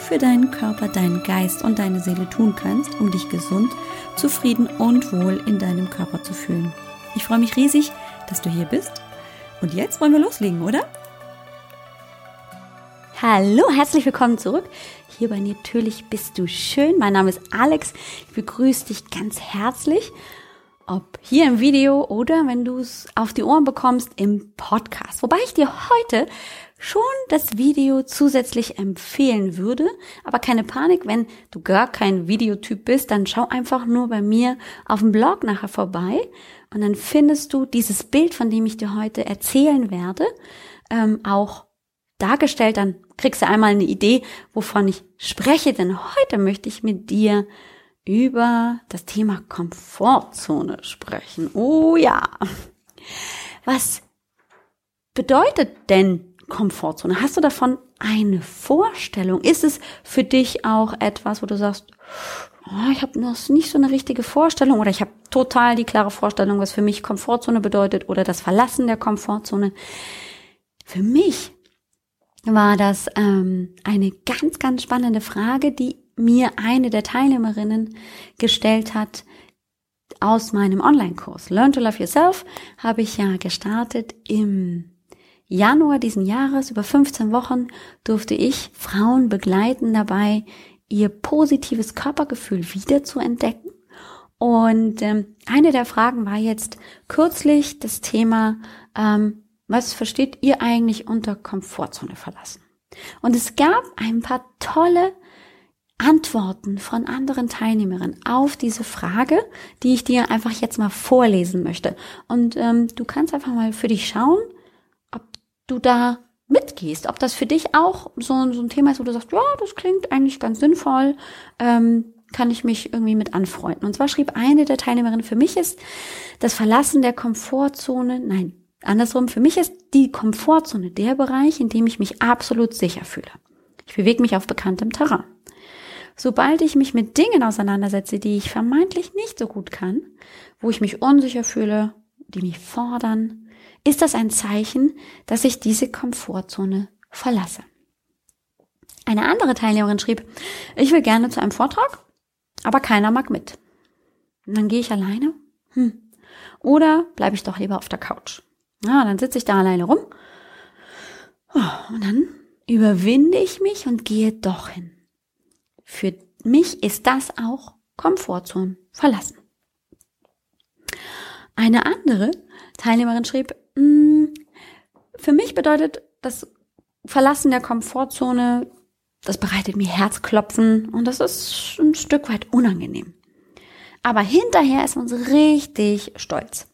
für deinen Körper, deinen Geist und deine Seele tun kannst, um dich gesund, zufrieden und wohl in deinem Körper zu fühlen. Ich freue mich riesig, dass du hier bist. Und jetzt wollen wir loslegen, oder? Hallo, herzlich willkommen zurück. Hier bei Natürlich bist du schön. Mein Name ist Alex. Ich begrüße dich ganz herzlich. Ob hier im Video oder wenn du es auf die Ohren bekommst im Podcast. Wobei ich dir heute schon das Video zusätzlich empfehlen würde. Aber keine Panik, wenn du gar kein Videotyp bist, dann schau einfach nur bei mir auf dem Blog nachher vorbei und dann findest du dieses Bild, von dem ich dir heute erzählen werde, ähm, auch dargestellt. Dann kriegst du einmal eine Idee, wovon ich spreche, denn heute möchte ich mit dir über das Thema Komfortzone sprechen. Oh ja. Was bedeutet denn Komfortzone? Hast du davon eine Vorstellung? Ist es für dich auch etwas, wo du sagst, oh, ich habe noch nicht so eine richtige Vorstellung oder ich habe total die klare Vorstellung, was für mich Komfortzone bedeutet oder das Verlassen der Komfortzone? Für mich war das ähm, eine ganz, ganz spannende Frage, die mir eine der Teilnehmerinnen gestellt hat aus meinem Online-Kurs. Learn to Love Yourself habe ich ja gestartet im Januar diesen Jahres, über 15 Wochen, durfte ich Frauen begleiten dabei, ihr positives Körpergefühl wieder zu entdecken. Und ähm, eine der Fragen war jetzt kürzlich das Thema, ähm, was versteht ihr eigentlich unter Komfortzone verlassen? Und es gab ein paar tolle Antworten von anderen Teilnehmerinnen auf diese Frage, die ich dir einfach jetzt mal vorlesen möchte. Und ähm, du kannst einfach mal für dich schauen, du da mitgehst, ob das für dich auch so, so ein Thema ist, wo du sagst, ja, das klingt eigentlich ganz sinnvoll, ähm, kann ich mich irgendwie mit anfreunden. Und zwar schrieb eine der Teilnehmerinnen, für mich ist das Verlassen der Komfortzone, nein, andersrum, für mich ist die Komfortzone der Bereich, in dem ich mich absolut sicher fühle. Ich bewege mich auf bekanntem Terrain. Sobald ich mich mit Dingen auseinandersetze, die ich vermeintlich nicht so gut kann, wo ich mich unsicher fühle, die mich fordern, ist das ein Zeichen, dass ich diese Komfortzone verlasse. Eine andere Teilnehmerin schrieb, ich will gerne zu einem Vortrag, aber keiner mag mit. Und dann gehe ich alleine? Hm. Oder bleibe ich doch lieber auf der Couch? Ja, dann sitze ich da alleine rum. Oh, und dann überwinde ich mich und gehe doch hin. Für mich ist das auch Komfortzone verlassen. Eine andere Teilnehmerin schrieb, bedeutet das Verlassen der Komfortzone, das bereitet mir Herzklopfen und das ist ein Stück weit unangenehm. Aber hinterher ist man so richtig stolz.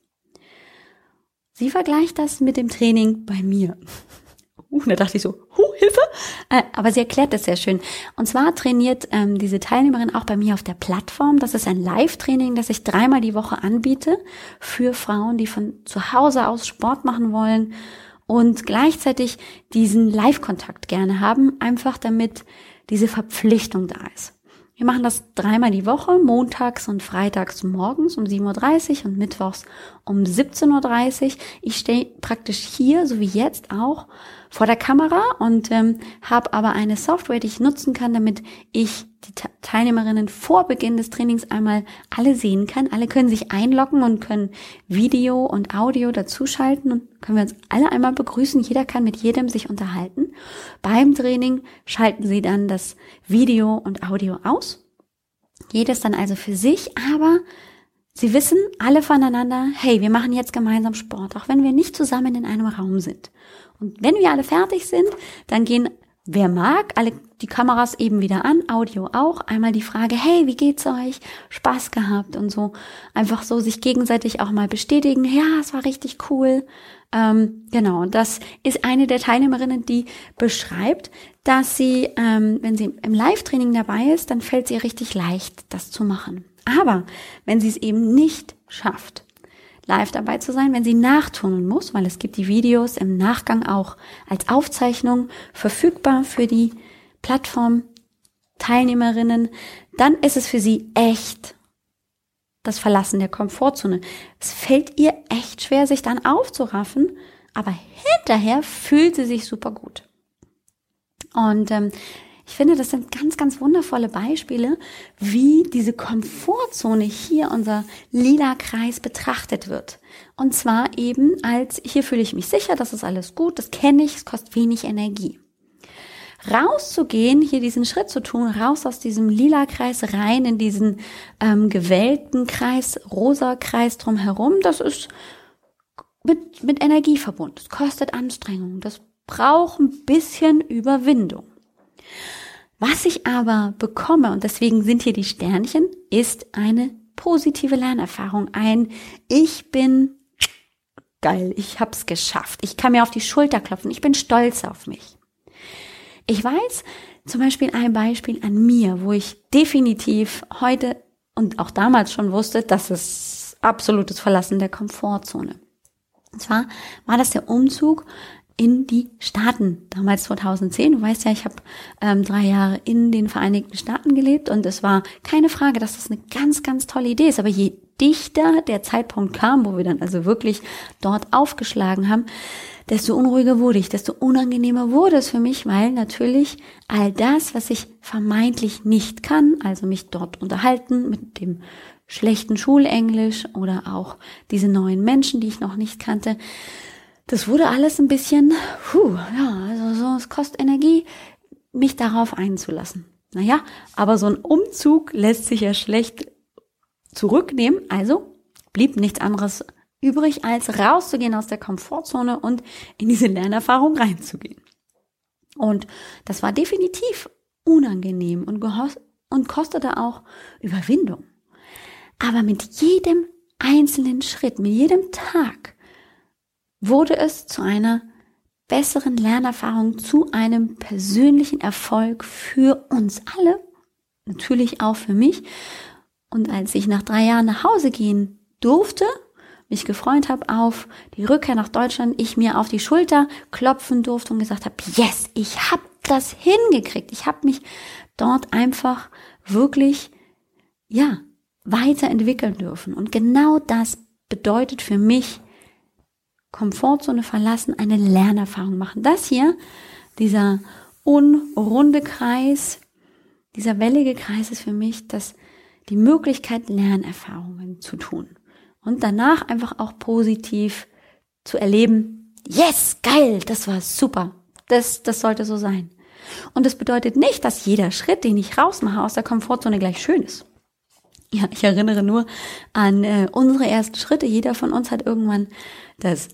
Sie vergleicht das mit dem Training bei mir. Uh, da dachte ich so, huh, Hilfe! Äh, aber sie erklärt das sehr schön. Und zwar trainiert ähm, diese Teilnehmerin auch bei mir auf der Plattform. Das ist ein Live-Training, das ich dreimal die Woche anbiete für Frauen, die von zu Hause aus Sport machen wollen und gleichzeitig diesen Live-Kontakt gerne haben, einfach damit diese Verpflichtung da ist. Wir machen das dreimal die Woche, montags und freitags morgens um 7.30 Uhr und mittwochs um 17.30 Uhr. Ich stehe praktisch hier, so wie jetzt auch, vor der Kamera und ähm, habe aber eine Software, die ich nutzen kann, damit ich die Teilnehmerinnen vor Beginn des Trainings einmal alle sehen kann. Alle können sich einloggen und können Video und Audio dazuschalten und können wir uns alle einmal begrüßen. Jeder kann mit jedem sich unterhalten. Beim Training schalten sie dann das Video und Audio aus. Jedes dann also für sich, aber Sie wissen alle voneinander, hey, wir machen jetzt gemeinsam Sport, auch wenn wir nicht zusammen in einem Raum sind. Und wenn wir alle fertig sind, dann gehen wer mag, alle die Kameras eben wieder an, Audio auch. Einmal die Frage, hey, wie geht's euch? Spaß gehabt und so. Einfach so sich gegenseitig auch mal bestätigen, ja, es war richtig cool. Ähm, genau, das ist eine der Teilnehmerinnen, die beschreibt, dass sie, ähm, wenn sie im Live-Training dabei ist, dann fällt sie richtig leicht, das zu machen. Aber wenn sie es eben nicht schafft, live dabei zu sein, wenn sie nachtunen muss, weil es gibt die Videos im Nachgang auch als Aufzeichnung verfügbar für die Plattform Teilnehmerinnen, dann ist es für sie echt das Verlassen der Komfortzone. Es fällt ihr echt schwer, sich dann aufzuraffen, aber hinterher fühlt sie sich super gut. Und ähm, ich finde, das sind ganz, ganz wundervolle Beispiele, wie diese Komfortzone hier, unser lila Kreis, betrachtet wird. Und zwar eben als, hier fühle ich mich sicher, das ist alles gut, das kenne ich, es kostet wenig Energie. Rauszugehen, hier diesen Schritt zu tun, raus aus diesem lila Kreis, rein in diesen ähm, gewellten Kreis, rosa Kreis drumherum, das ist mit, mit Energie verbunden. Das kostet Anstrengung. Das braucht ein bisschen Überwindung. Was ich aber bekomme, und deswegen sind hier die Sternchen, ist eine positive Lernerfahrung. Ein Ich bin geil, ich hab's geschafft. Ich kann mir auf die Schulter klopfen. Ich bin stolz auf mich. Ich weiß zum Beispiel ein Beispiel an mir, wo ich definitiv heute und auch damals schon wusste, dass es absolutes Verlassen der Komfortzone. Und zwar war das der Umzug in die Staaten, damals 2010. Du weißt ja, ich habe ähm, drei Jahre in den Vereinigten Staaten gelebt und es war keine Frage, dass das eine ganz, ganz tolle Idee ist. Aber je dichter der Zeitpunkt kam, wo wir dann also wirklich dort aufgeschlagen haben, desto unruhiger wurde ich, desto unangenehmer wurde es für mich, weil natürlich all das, was ich vermeintlich nicht kann, also mich dort unterhalten mit dem schlechten Schulenglisch oder auch diese neuen Menschen, die ich noch nicht kannte, das wurde alles ein bisschen, puh, ja, also so, es kostet Energie, mich darauf einzulassen. Naja, aber so ein Umzug lässt sich ja schlecht zurücknehmen, also blieb nichts anderes übrig, als rauszugehen aus der Komfortzone und in diese Lernerfahrung reinzugehen. Und das war definitiv unangenehm und, und kostete auch Überwindung. Aber mit jedem einzelnen Schritt, mit jedem Tag wurde es zu einer besseren Lernerfahrung, zu einem persönlichen Erfolg für uns alle, natürlich auch für mich. Und als ich nach drei Jahren nach Hause gehen durfte, mich gefreut habe auf die Rückkehr nach Deutschland, ich mir auf die Schulter klopfen durfte und gesagt habe, yes, ich habe das hingekriegt. Ich habe mich dort einfach wirklich, ja, weiterentwickeln dürfen. Und genau das bedeutet für mich Komfortzone verlassen, eine Lernerfahrung machen. Das hier, dieser unrunde Kreis, dieser wellige Kreis ist für mich das, die Möglichkeit, Lernerfahrungen zu tun. Und danach einfach auch positiv zu erleben, yes, geil, das war super. Das, das sollte so sein. Und das bedeutet nicht, dass jeder Schritt, den ich rausmache aus der Komfortzone gleich schön ist. Ja, ich erinnere nur an äh, unsere ersten Schritte. Jeder von uns hat irgendwann das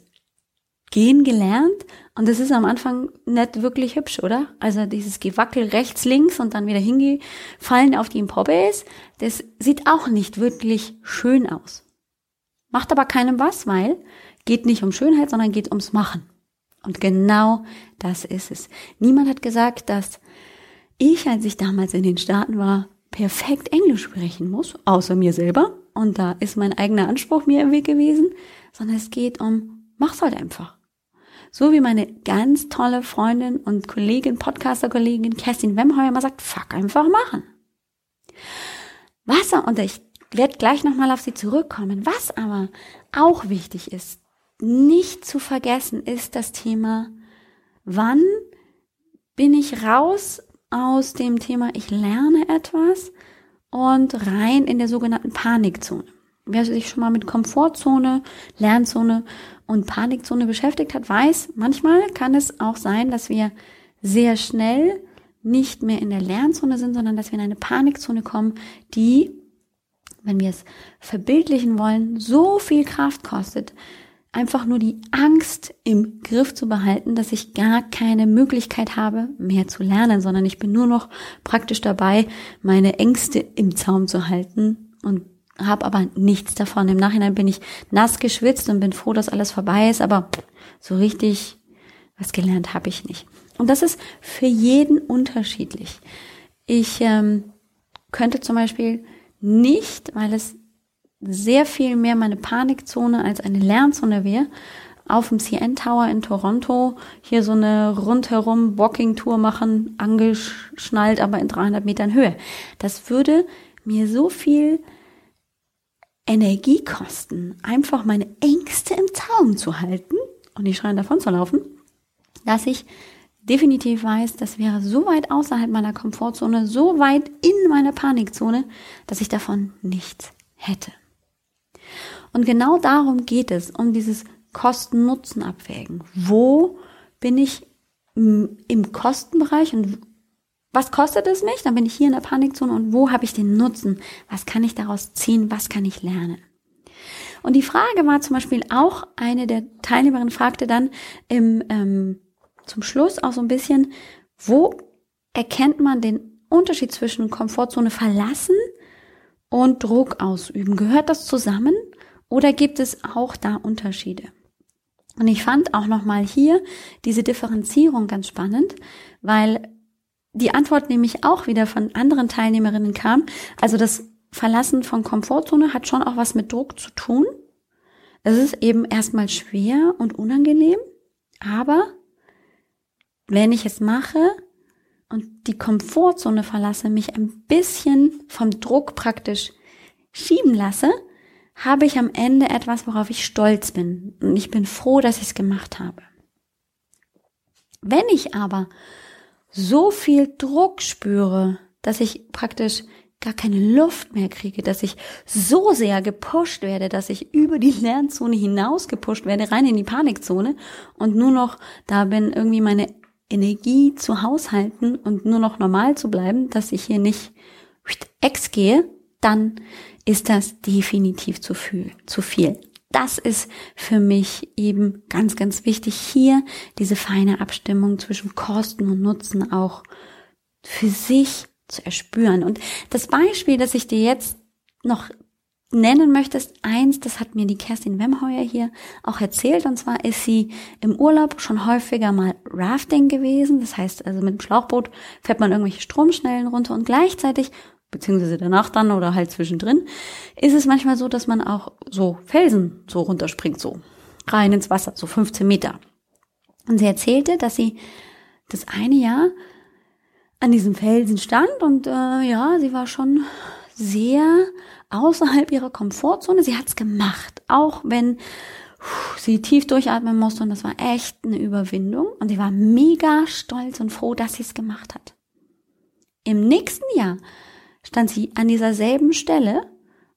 Gehen gelernt und das ist am Anfang nicht wirklich hübsch, oder? Also dieses Gewackel rechts, links und dann wieder hingefallen auf die Impobbes, das sieht auch nicht wirklich schön aus. Macht aber keinem was, weil geht nicht um Schönheit, sondern geht ums Machen. Und genau das ist es. Niemand hat gesagt, dass ich, als ich damals in den Staaten war, perfekt Englisch sprechen muss, außer mir selber. Und da ist mein eigener Anspruch mir im Weg gewesen, sondern es geht um, mach's halt einfach. So wie meine ganz tolle Freundin und Kollegin, Podcaster-Kollegin Kerstin Wemheuer mal sagt, fuck, einfach machen. Wasser, und ich werde gleich nochmal auf sie zurückkommen. Was aber auch wichtig ist, nicht zu vergessen, ist das Thema, wann bin ich raus aus dem Thema, ich lerne etwas und rein in der sogenannten Panikzone. Wer sich schon mal mit Komfortzone, Lernzone und Panikzone beschäftigt hat, weiß, manchmal kann es auch sein, dass wir sehr schnell nicht mehr in der Lernzone sind, sondern dass wir in eine Panikzone kommen, die, wenn wir es verbildlichen wollen, so viel Kraft kostet, einfach nur die Angst im Griff zu behalten, dass ich gar keine Möglichkeit habe, mehr zu lernen, sondern ich bin nur noch praktisch dabei, meine Ängste im Zaum zu halten und habe aber nichts davon. Im Nachhinein bin ich nass geschwitzt und bin froh, dass alles vorbei ist, aber so richtig was gelernt habe ich nicht. Und das ist für jeden unterschiedlich. Ich ähm, könnte zum Beispiel nicht, weil es sehr viel mehr meine Panikzone als eine Lernzone wäre, auf dem CN Tower in Toronto hier so eine rundherum Walking Tour machen, angeschnallt, aber in 300 Metern Höhe. Das würde mir so viel Energie kosten, einfach meine Ängste im Zaum zu halten und nicht schreien davon zu laufen, dass ich definitiv weiß, das wäre so weit außerhalb meiner Komfortzone, so weit in meiner Panikzone, dass ich davon nichts hätte. Und genau darum geht es, um dieses Kosten-Nutzen-Abwägen. Wo bin ich im Kostenbereich und was kostet es mich? Dann bin ich hier in der Panikzone und wo habe ich den Nutzen? Was kann ich daraus ziehen? Was kann ich lernen? Und die Frage war zum Beispiel auch, eine der Teilnehmerinnen fragte dann im, ähm, zum Schluss auch so ein bisschen, wo erkennt man den Unterschied zwischen Komfortzone verlassen und Druck ausüben? Gehört das zusammen oder gibt es auch da Unterschiede? Und ich fand auch nochmal hier diese Differenzierung ganz spannend, weil die Antwort nämlich auch wieder von anderen Teilnehmerinnen kam. Also das Verlassen von Komfortzone hat schon auch was mit Druck zu tun. Es ist eben erstmal schwer und unangenehm, aber wenn ich es mache und die Komfortzone verlasse, mich ein bisschen vom Druck praktisch schieben lasse, habe ich am Ende etwas, worauf ich stolz bin. Und ich bin froh, dass ich es gemacht habe. Wenn ich aber so viel Druck spüre, dass ich praktisch gar keine Luft mehr kriege, dass ich so sehr gepusht werde, dass ich über die Lernzone hinaus gepusht werde, rein in die Panikzone und nur noch da bin, irgendwie meine Energie zu haushalten und nur noch normal zu bleiben, dass ich hier nicht ex gehe, dann ist das definitiv zu viel. Zu viel. Das ist für mich eben ganz, ganz wichtig, hier diese feine Abstimmung zwischen Kosten und Nutzen auch für sich zu erspüren. Und das Beispiel, das ich dir jetzt noch nennen möchte, ist eins, das hat mir die Kerstin Wemheuer hier auch erzählt. Und zwar ist sie im Urlaub schon häufiger mal Rafting gewesen. Das heißt, also mit dem Schlauchboot fährt man irgendwelche Stromschnellen runter und gleichzeitig beziehungsweise danach dann oder halt zwischendrin, ist es manchmal so, dass man auch so Felsen so runterspringt, so rein ins Wasser, so 15 Meter. Und sie erzählte, dass sie das eine Jahr an diesem Felsen stand und äh, ja, sie war schon sehr außerhalb ihrer Komfortzone. Sie hat's gemacht, auch wenn sie tief durchatmen musste und das war echt eine Überwindung. Und sie war mega stolz und froh, dass sie es gemacht hat. Im nächsten Jahr stand sie an dieser selben Stelle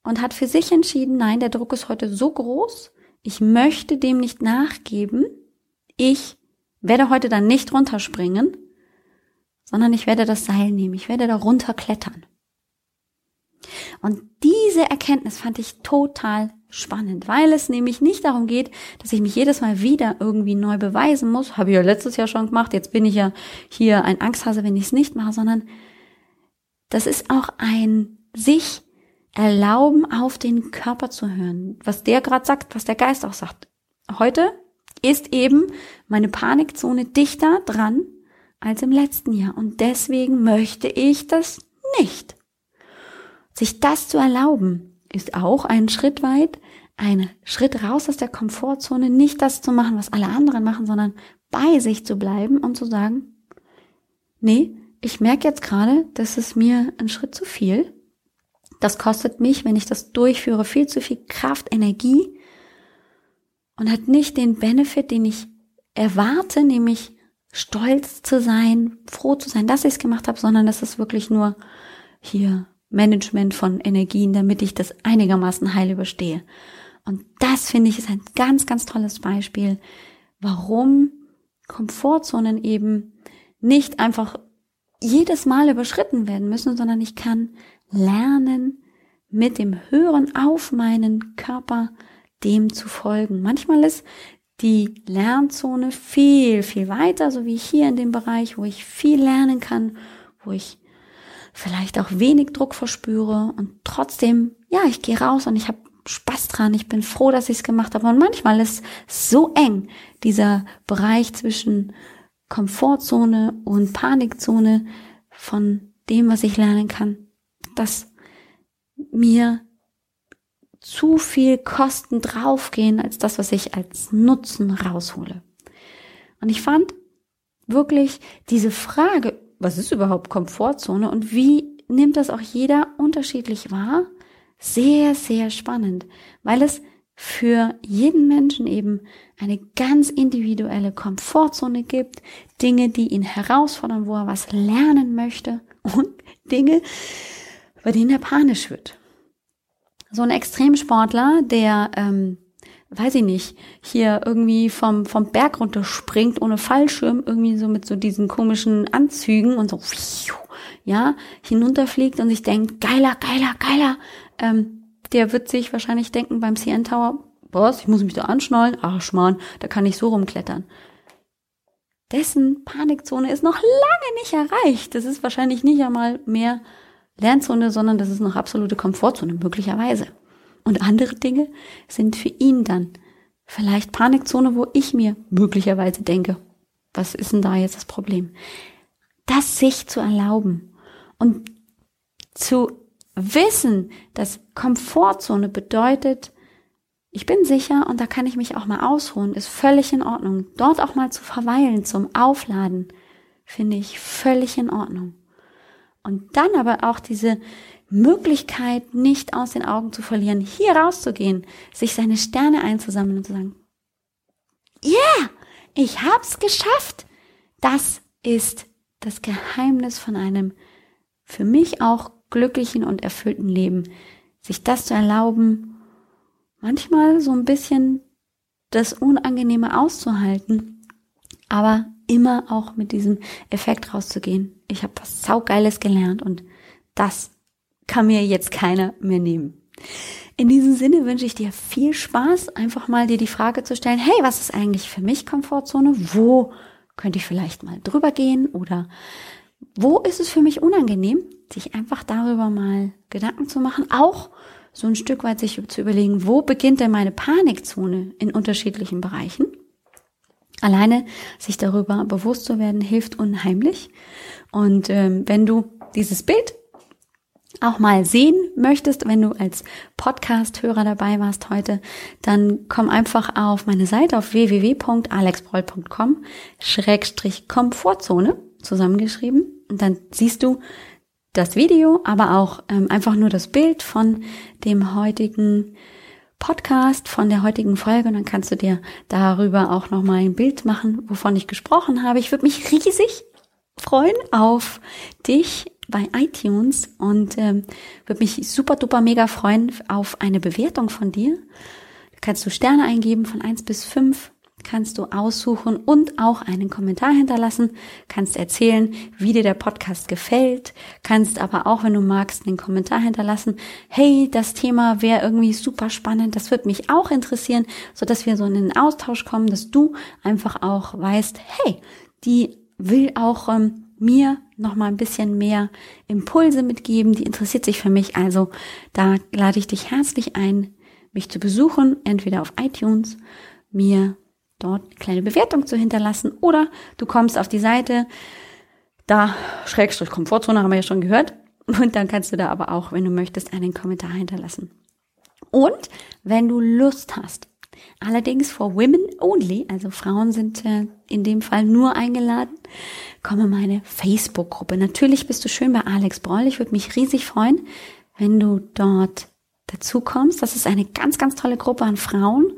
und hat für sich entschieden, nein, der Druck ist heute so groß, ich möchte dem nicht nachgeben, ich werde heute dann nicht runterspringen, sondern ich werde das Seil nehmen, ich werde da runterklettern. Und diese Erkenntnis fand ich total spannend, weil es nämlich nicht darum geht, dass ich mich jedes Mal wieder irgendwie neu beweisen muss. Habe ich ja letztes Jahr schon gemacht, jetzt bin ich ja hier ein Angsthase, wenn ich es nicht mache, sondern das ist auch ein sich erlauben, auf den Körper zu hören, was der gerade sagt, was der Geist auch sagt. Heute ist eben meine Panikzone dichter dran als im letzten Jahr und deswegen möchte ich das nicht. Sich das zu erlauben, ist auch ein Schritt weit, ein Schritt raus aus der Komfortzone, nicht das zu machen, was alle anderen machen, sondern bei sich zu bleiben und zu sagen, nee, ich merke jetzt gerade, das ist mir ein Schritt zu viel. Das kostet mich, wenn ich das durchführe, viel zu viel Kraft, Energie und hat nicht den Benefit, den ich erwarte, nämlich stolz zu sein, froh zu sein, dass ich es gemacht habe, sondern das ist wirklich nur hier Management von Energien, damit ich das einigermaßen heil überstehe. Und das finde ich ist ein ganz, ganz tolles Beispiel, warum Komfortzonen eben nicht einfach jedes Mal überschritten werden müssen, sondern ich kann lernen, mit dem Hören auf meinen Körper dem zu folgen. Manchmal ist die Lernzone viel, viel weiter, so wie hier in dem Bereich, wo ich viel lernen kann, wo ich vielleicht auch wenig Druck verspüre und trotzdem, ja, ich gehe raus und ich habe Spaß dran, ich bin froh, dass ich es gemacht habe. Und manchmal ist so eng dieser Bereich zwischen Komfortzone und Panikzone von dem, was ich lernen kann, dass mir zu viel Kosten draufgehen als das, was ich als Nutzen raushole. Und ich fand wirklich diese Frage, was ist überhaupt Komfortzone und wie nimmt das auch jeder unterschiedlich wahr, sehr, sehr spannend, weil es für jeden Menschen eben eine ganz individuelle Komfortzone gibt, Dinge, die ihn herausfordern, wo er was lernen möchte und Dinge, bei denen er panisch wird. So ein Extremsportler, der, ähm, weiß ich nicht, hier irgendwie vom, vom Berg runter springt ohne Fallschirm, irgendwie so mit so diesen komischen Anzügen und so, ja, hinunterfliegt und sich denkt, geiler, geiler, geiler, ähm, der wird sich wahrscheinlich denken beim CN Tower, was, ich muss mich da anschnallen? Ach, Schmarrn, da kann ich so rumklettern. Dessen Panikzone ist noch lange nicht erreicht. Das ist wahrscheinlich nicht einmal mehr Lernzone, sondern das ist noch absolute Komfortzone, möglicherweise. Und andere Dinge sind für ihn dann vielleicht Panikzone, wo ich mir möglicherweise denke, was ist denn da jetzt das Problem? Das sich zu erlauben und zu wissen, dass Komfortzone bedeutet, ich bin sicher und da kann ich mich auch mal ausruhen, ist völlig in Ordnung. Dort auch mal zu verweilen zum Aufladen, finde ich völlig in Ordnung. Und dann aber auch diese Möglichkeit nicht aus den Augen zu verlieren, hier rauszugehen, sich seine Sterne einzusammeln und zu sagen, yeah, ich hab's geschafft. Das ist das Geheimnis von einem für mich auch glücklichen und erfüllten Leben, sich das zu erlauben, manchmal so ein bisschen das Unangenehme auszuhalten, aber immer auch mit diesem Effekt rauszugehen. Ich habe was saugeiles gelernt und das kann mir jetzt keiner mehr nehmen. In diesem Sinne wünsche ich dir viel Spaß, einfach mal dir die Frage zu stellen, hey, was ist eigentlich für mich Komfortzone? Wo könnte ich vielleicht mal drüber gehen oder wo ist es für mich unangenehm? sich einfach darüber mal Gedanken zu machen, auch so ein Stück weit sich zu überlegen, wo beginnt denn meine Panikzone in unterschiedlichen Bereichen? Alleine sich darüber bewusst zu werden, hilft unheimlich. Und ähm, wenn du dieses Bild auch mal sehen möchtest, wenn du als Podcast-Hörer dabei warst heute, dann komm einfach auf meine Seite auf www.alexbroll.com Schrägstrich Komfortzone zusammengeschrieben. Und dann siehst du das Video, aber auch ähm, einfach nur das Bild von dem heutigen Podcast, von der heutigen Folge. Und dann kannst du dir darüber auch nochmal ein Bild machen, wovon ich gesprochen habe. Ich würde mich riesig freuen auf dich bei iTunes und ähm, würde mich super duper mega freuen auf eine Bewertung von dir. Da kannst du Sterne eingeben von eins bis fünf kannst du aussuchen und auch einen Kommentar hinterlassen, kannst erzählen, wie dir der Podcast gefällt, kannst aber auch, wenn du magst, einen Kommentar hinterlassen, hey, das Thema wäre irgendwie super spannend, das würde mich auch interessieren, so dass wir so in den Austausch kommen, dass du einfach auch weißt, hey, die will auch ähm, mir noch mal ein bisschen mehr Impulse mitgeben, die interessiert sich für mich, also da lade ich dich herzlich ein, mich zu besuchen, entweder auf iTunes, mir dort eine kleine Bewertung zu hinterlassen oder du kommst auf die Seite, da Schrägstrich Komfortzone haben wir ja schon gehört und dann kannst du da aber auch, wenn du möchtest, einen Kommentar hinterlassen. Und wenn du Lust hast, allerdings for women only, also Frauen sind äh, in dem Fall nur eingeladen, komme meine Facebook-Gruppe. Natürlich bist du schön bei Alex Broll. Ich würde mich riesig freuen, wenn du dort dazu kommst. Das ist eine ganz, ganz tolle Gruppe an Frauen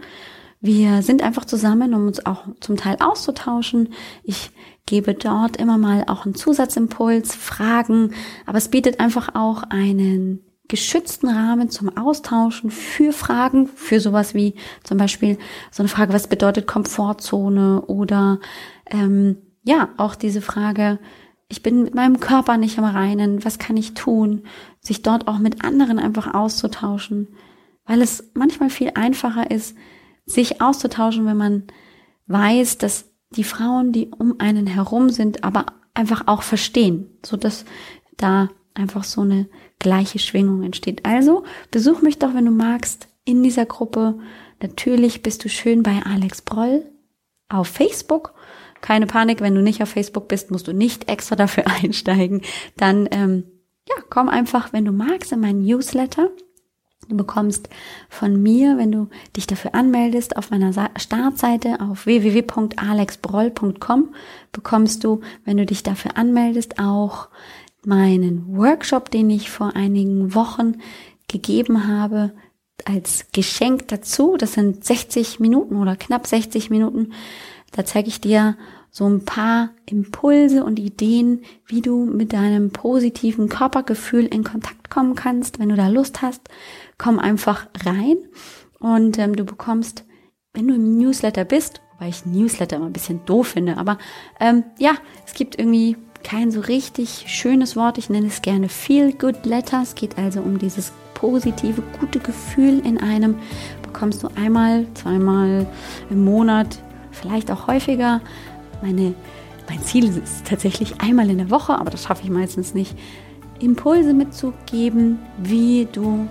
wir sind einfach zusammen, um uns auch zum Teil auszutauschen. Ich gebe dort immer mal auch einen Zusatzimpuls, Fragen, aber es bietet einfach auch einen geschützten Rahmen zum Austauschen für Fragen, für sowas wie zum Beispiel so eine Frage, was bedeutet Komfortzone oder ähm, ja, auch diese Frage, ich bin mit meinem Körper nicht im Reinen, was kann ich tun, sich dort auch mit anderen einfach auszutauschen weil es manchmal viel einfacher ist, sich auszutauschen, wenn man weiß, dass die Frauen, die um einen herum sind, aber einfach auch verstehen, so dass da einfach so eine gleiche Schwingung entsteht. Also besuch mich doch, wenn du magst, in dieser Gruppe. Natürlich bist du schön bei Alex Broll auf Facebook. Keine Panik, wenn du nicht auf Facebook bist, musst du nicht extra dafür einsteigen. Dann ähm, ja, komm einfach, wenn du magst, in meinen Newsletter. Du bekommst von mir, wenn du dich dafür anmeldest, auf meiner Startseite auf www.alexbroll.com bekommst du, wenn du dich dafür anmeldest, auch meinen Workshop, den ich vor einigen Wochen gegeben habe, als Geschenk dazu. Das sind 60 Minuten oder knapp 60 Minuten. Da zeige ich dir so ein paar Impulse und Ideen, wie du mit deinem positiven Körpergefühl in Kontakt kommen kannst. Wenn du da Lust hast, komm einfach rein und ähm, du bekommst, wenn du im Newsletter bist, weil ich Newsletter immer ein bisschen doof finde, aber ähm, ja, es gibt irgendwie kein so richtig schönes Wort. Ich nenne es gerne Feel Good Letter. Es geht also um dieses positive, gute Gefühl in einem. Bekommst du einmal, zweimal im Monat, vielleicht auch häufiger meine, mein Ziel ist tatsächlich einmal in der Woche, aber das schaffe ich meistens nicht, Impulse mitzugeben, wie du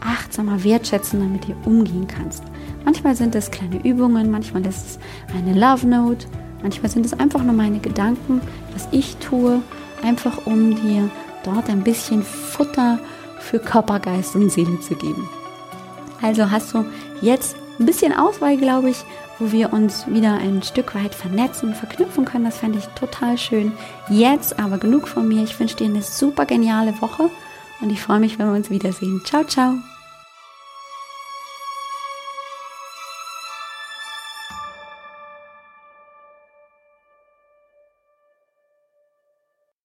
achtsamer, wertschätzender mit dir umgehen kannst. Manchmal sind es kleine Übungen, manchmal ist es eine Love Note, manchmal sind es einfach nur meine Gedanken, was ich tue, einfach um dir dort ein bisschen Futter für Körper, Geist und Seele zu geben. Also hast du jetzt ein bisschen Auswahl, glaube ich, wo wir uns wieder ein Stück weit vernetzen, verknüpfen können. Das fände ich total schön. Jetzt aber genug von mir. Ich wünsche dir eine super geniale Woche und ich freue mich, wenn wir uns wiedersehen. Ciao, ciao.